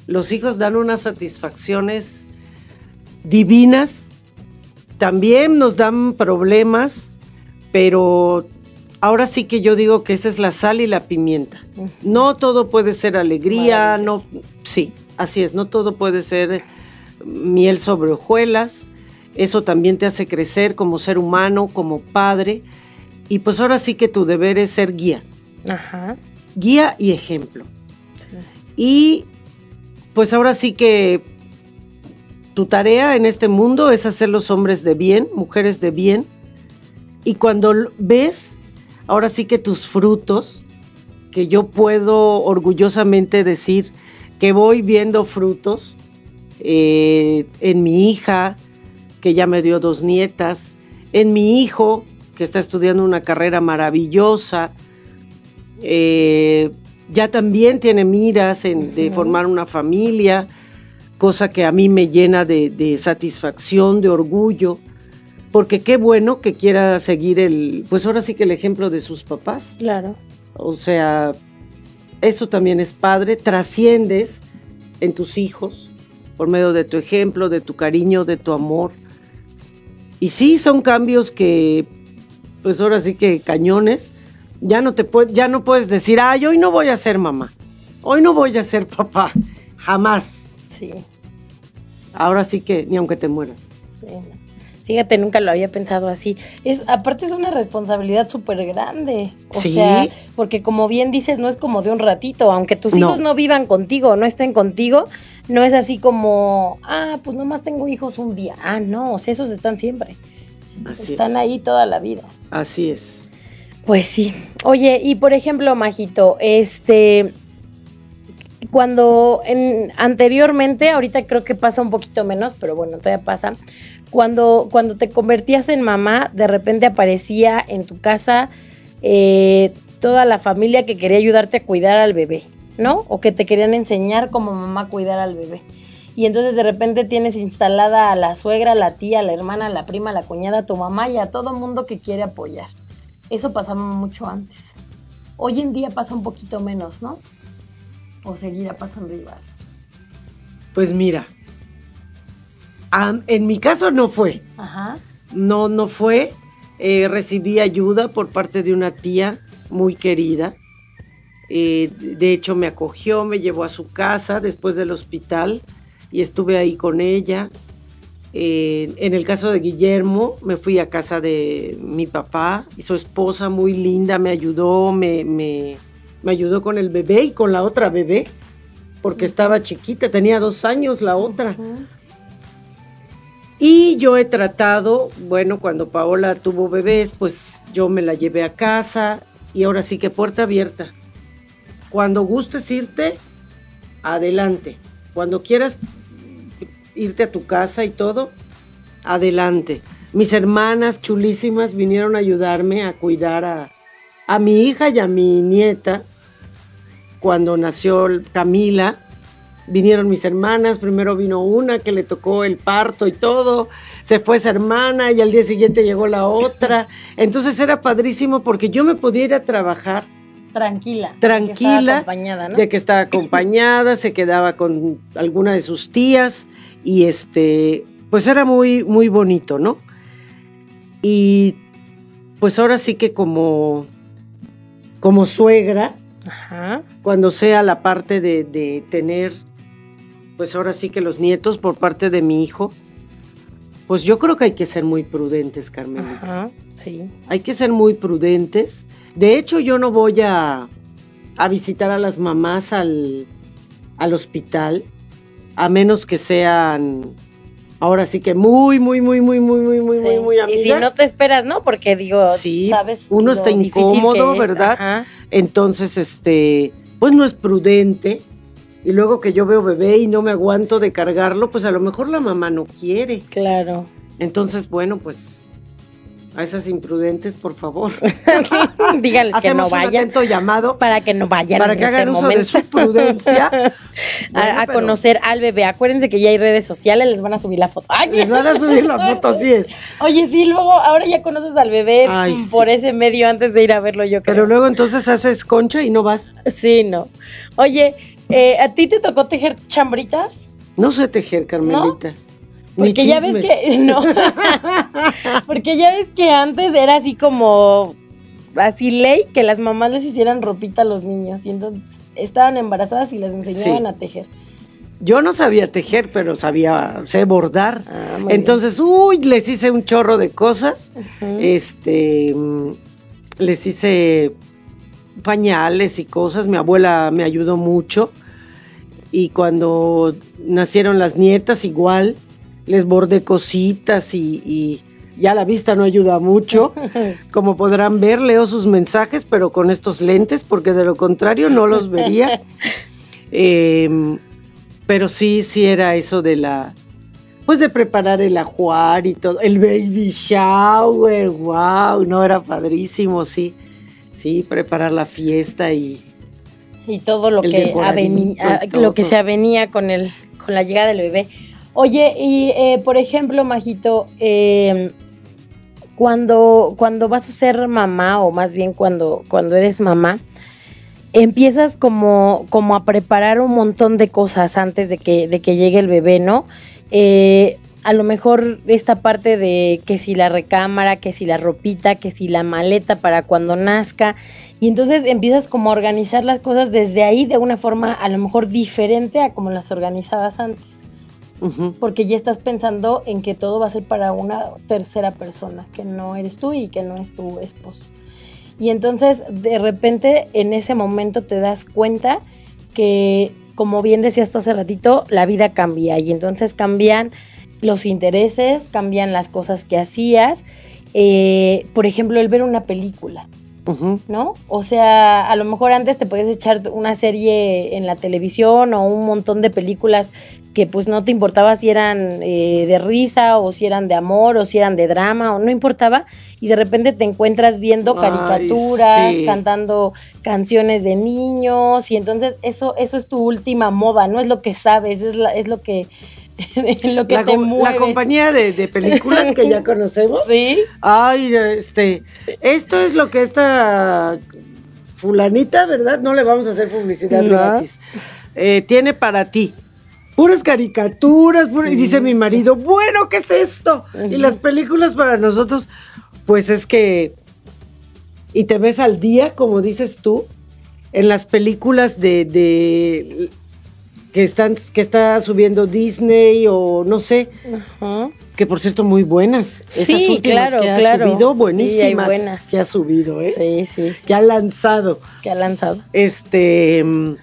Los hijos dan unas satisfacciones divinas. También nos dan problemas, pero ahora sí que yo digo que esa es la sal y la pimienta. No todo puede ser alegría, no, sí, así es, no todo puede ser miel sobre hojuelas. Eso también te hace crecer como ser humano, como padre. Y pues ahora sí que tu deber es ser guía, Ajá. guía y ejemplo. sí. Y pues ahora sí que tu tarea en este mundo es hacer los hombres de bien, mujeres de bien. Y cuando ves, ahora sí que tus frutos, que yo puedo orgullosamente decir que voy viendo frutos eh, en mi hija, que ya me dio dos nietas, en mi hijo, que está estudiando una carrera maravillosa, eh, ya también tiene miras en, de formar una familia, cosa que a mí me llena de, de satisfacción, de orgullo, porque qué bueno que quiera seguir el, pues ahora sí que el ejemplo de sus papás. Claro. O sea, eso también es padre, trasciendes en tus hijos por medio de tu ejemplo, de tu cariño, de tu amor. Y sí, son cambios que, pues ahora sí que cañones, ya no te puedes, ya no puedes decir, ay, hoy no voy a ser mamá, hoy no voy a ser papá, jamás. Sí. Ahora sí que ni aunque te mueras. sí. Fíjate, nunca lo había pensado así. Es, aparte es una responsabilidad súper grande. O Sí. sea, porque como bien dices, no es como de un ratito, aunque tus No. hijos no vivan contigo, no estén contigo, no es así como, ah, pues nomás tengo hijos un día. Ah, no, o sea, esos están siempre. Así están es. ahí toda la vida. Así es. Pues sí. Oye, y por ejemplo, Majito, este cuando en, anteriormente, ahorita creo que pasa un poquito menos, pero bueno, todavía pasa. Cuando, cuando te convertías en mamá, de repente aparecía en tu casa eh, toda la familia que quería ayudarte a cuidar al bebé, ¿no? O que te querían enseñar como mamá a cuidar al bebé. Y entonces de repente tienes instalada a la suegra, la tía, la hermana, la prima, la cuñada, tu mamá y a todo mundo que quiere apoyar. Eso pasaba mucho antes. Hoy en día pasa un poquito menos, ¿no? O seguirá pasando igual. Pues mira, en mi caso no fue. Ajá. No, no fue. Eh, recibí ayuda por parte de una tía muy querida. Eh, de hecho, me acogió, me llevó a su casa después del hospital y estuve ahí con ella. Eh, en el caso de Guillermo, me fui a casa de mi papá y su esposa muy linda me ayudó, me, me- me ayudó con el bebé y con la otra bebé, porque estaba chiquita, tenía dos años la otra. Y yo he tratado, bueno, cuando Paola tuvo bebés, pues yo me la llevé a casa y ahora sí que puerta abierta. Cuando gustes irte, adelante. Cuando quieras irte a tu casa y todo, adelante. Mis hermanas chulísimas vinieron a ayudarme a cuidar a, a mi hija y a mi nieta. Cuando nació Camila, vinieron mis hermanas, primero vino una que le tocó el parto y todo, se fue esa hermana y al día siguiente llegó la otra. Entonces era padrísimo porque yo me podía ir a trabajar Tranquila. de que estaba tranquila, acompañada, ¿no? de que estaba acompañada, se quedaba con alguna de sus tías y este, pues era muy, muy bonito, ¿no? Y pues ahora sí que como, como suegra, Ajá. cuando sea la parte de, de tener, pues ahora sí que los nietos por parte de mi hijo, pues yo creo que hay que ser muy prudentes, Carmelita. Ajá. Sí. Hay que ser muy prudentes. De hecho, yo no voy a, a visitar a las mamás al, al hospital, a menos que sean, ahora sí que muy, muy, muy, muy, muy, muy, muy, Sí. muy, muy y amigas. si no te esperas, ¿no? Porque digo, Sí, sabes. uno está incómodo. ¿verdad? Ajá. Entonces, este, pues no es prudente. Y luego que yo veo bebé y no me aguanto de cargarlo, pues a lo mejor la mamá no quiere. Claro. Entonces, bueno, pues a esas imprudentes, por favor. Díganle que no un vayan. atento llamado Para que no vayan para que hagan uso momento. de su prudencia. a, Bueno, a pero conocer al bebé. Acuérdense que ya hay redes sociales, les van a subir la foto. Ay, Les van a subir la foto, así es. Oye, sí, luego ahora ya conoces al bebé Ay, sí. por ese medio antes de ir a verlo, yo creo. Pero luego entonces haces concha y no vas. Sí, no. Oye, eh, ¿a ti te tocó tejer chambritas? No sé tejer, Carmelita. Porque ya ves que no. Porque ya ves que antes era así como así ley que las mamás les hicieran ropita a los niños y entonces estaban embarazadas y les enseñaban Sí. a tejer. Yo no sabía tejer, pero sabía, sé bordar. Ah, Entonces, uy, les hice un chorro de cosas. Este, mm, les hice pañales y cosas. Mi abuela me ayudó mucho. Y cuando nacieron las nietas, igual, les bordé cositas y, y ya la vista no ayuda mucho. Como podrán ver, leo sus mensajes, pero con estos lentes, porque de lo contrario no los vería. Em, pero sí, sí era eso de la, pues de preparar el ajuar y todo, el baby shower, wow, no, era padrísimo, sí, sí, preparar la fiesta y y todo lo El que avenía, y lo que se avenía con el con la llegada del bebé. Oye, y eh, por ejemplo, Majito, eh, cuando, cuando vas a ser mamá, o más bien cuando, cuando eres mamá, empiezas como, como a preparar un montón de cosas antes de que, de que llegue el bebé, ¿no? Eh, a lo mejor esta parte de que si la recámara, que si la ropita, que si la maleta para cuando nazca. Y entonces empiezas como a organizar las cosas desde ahí de una forma a lo mejor diferente a como las organizabas antes. Porque ya estás pensando en que todo va a ser para una tercera persona, que no eres tú y que no es tu esposo. Y entonces de repente en ese momento te das cuenta que, como bien decías tú hace ratito, la vida cambia y entonces cambian los intereses, cambian las cosas que hacías. Eh, por ejemplo, el ver una película. ¿No? O sea, a lo mejor antes te podías echar una serie en la televisión o un montón de películas que pues no te importaba si eran eh, de risa o si eran de amor o si eran de drama o no importaba y de repente te encuentras viendo Ay, caricaturas, sí. cantando canciones de niños y entonces eso eso es tu última moda, no es lo que sabes, es la, es lo que lo que La, te com- la compañía de, de películas que ya conocemos. Sí. Ay, este, esto es lo que esta fulanita, ¿verdad? No le vamos a hacer publicidad No. gratis. Eh, tiene para ti. Puras caricaturas, y dice mi marido, bueno, ¿qué es esto? Y las películas para nosotros, pues es que, y te ves al día, como dices tú, en las películas de, de que están, que está subiendo Disney o no sé, Ajá. que por cierto, muy buenas. Esas Sí, últimas claro, que ha claro. subido, Sí, buenísimas. hay buenas. Que ha subido, ¿eh? Sí, sí, Que ha lanzado. que ha lanzado. Este. mm,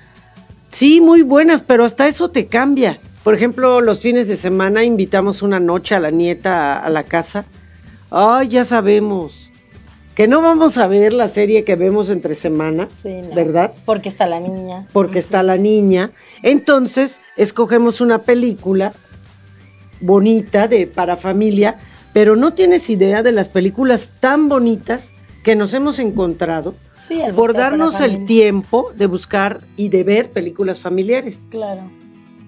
Sí, muy buenas, pero hasta eso te cambia. Por ejemplo, los fines de semana invitamos una noche a la nieta a, a la casa. Ay, ya sabemos. Que no vamos a ver la serie que vemos entre semana, Sí, no. ¿verdad? Porque está la niña. porque está la niña. Entonces, escogemos una película bonita de para familia, pero no tienes idea de las películas tan bonitas que nos hemos encontrado Sí, por darnos el tiempo de buscar y de ver películas familiares. Claro.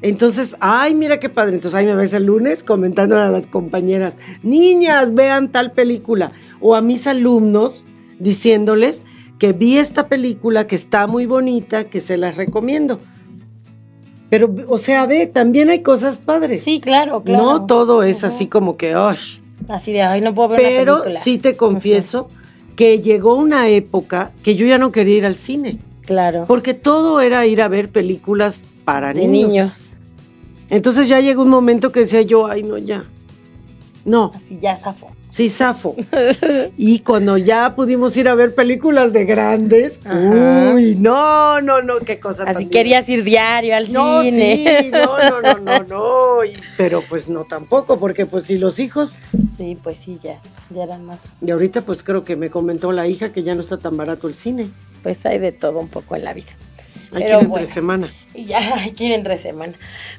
Entonces, ay, mira qué padre. Entonces ahí me ves el lunes comentando a las compañeras, niñas, vean tal película. O a mis alumnos diciéndoles que vi esta película, que está muy bonita, que se las recomiendo. Pero, o sea, ve, también hay cosas padres. Sí, claro, claro. No todo es así como que, ¡osh! Así de, ay, no puedo ver una Pero película. sí te confieso que llegó una época que yo ya no quería ir al cine. Claro. Porque todo era ir a ver películas para de niños. Entonces ya llegó un momento que decía yo, ay, no, ya. No, Así ya zafo. sí, zafo. y cuando ya pudimos ir a ver películas de grandes, Ajá. uy, no, no, no, qué cosa Así tan querías ir diario al No, cine. sí, no, no, no, no, no. y- pero pues no tampoco, porque pues si los hijos, Sí, pues sí, ya. Ya eran más. y ahorita pues creo que me comentó la hija que ya no está tan barato el cine. Pues hay de todo un poco en la vida. Hay que ir entre semana. Y ya hay que ir entre semana.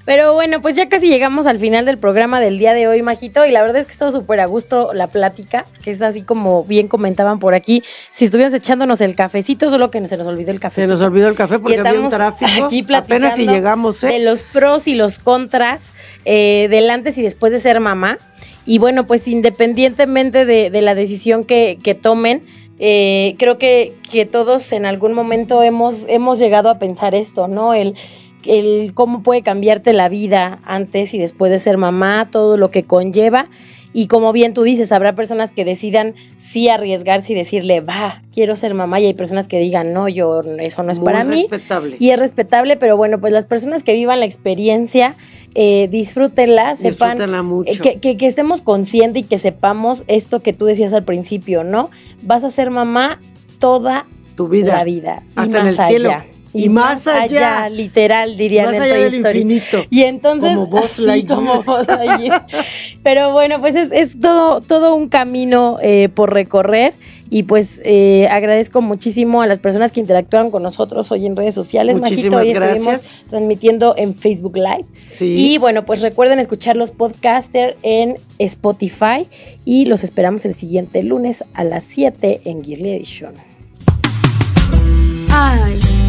Pero bueno, pues ya casi llegamos al final del programa del día de hoy, Majito, y la verdad es que estado súper a gusto la plática, que es así como bien comentaban por aquí, si estuvimos echándonos el cafecito, solo que se nos olvidó el café. Se nos olvidó el café porque había un tráfico. Aquí apenas si llegamos, ¿eh? De los pros y los contras eh, del antes y después de ser mamá. Y bueno, pues independientemente de, la decisión que, que tomen, eh, creo que, que, todos en algún momento hemos, hemos llegado a pensar esto, ¿no? El, el cómo puede cambiarte la vida antes y después de ser mamá, todo lo que conlleva. Y como bien tú dices, habrá personas que decidan sí arriesgarse y decirle, va, quiero ser mamá. Y hay personas que digan, no, yo, eso no es para mí. respetable. Y es respetable, pero bueno, pues las personas que vivan la experiencia, eh, disfrútenla, sepan. mucho. que, que, estemos conscientes y que sepamos esto que tú decías al principio, ¿no? Vas a ser mamá toda tu vida. La vida. Hasta en el cielo y, más allá, literal dirían más allá del infinito. Y entonces como vos como pero bueno pues es, es, todo todo un camino eh, por recorrer. Y pues eh, agradezco muchísimo a las personas que interactuaron con nosotros hoy en redes sociales. Muchísimas Majito, hoy estuvimos transmitiendo en Facebook Live. Y bueno, pues recuerden escuchar los podcasters en Spotify. Y los esperamos el siguiente lunes a las 7 en Gearly Edition. Ay.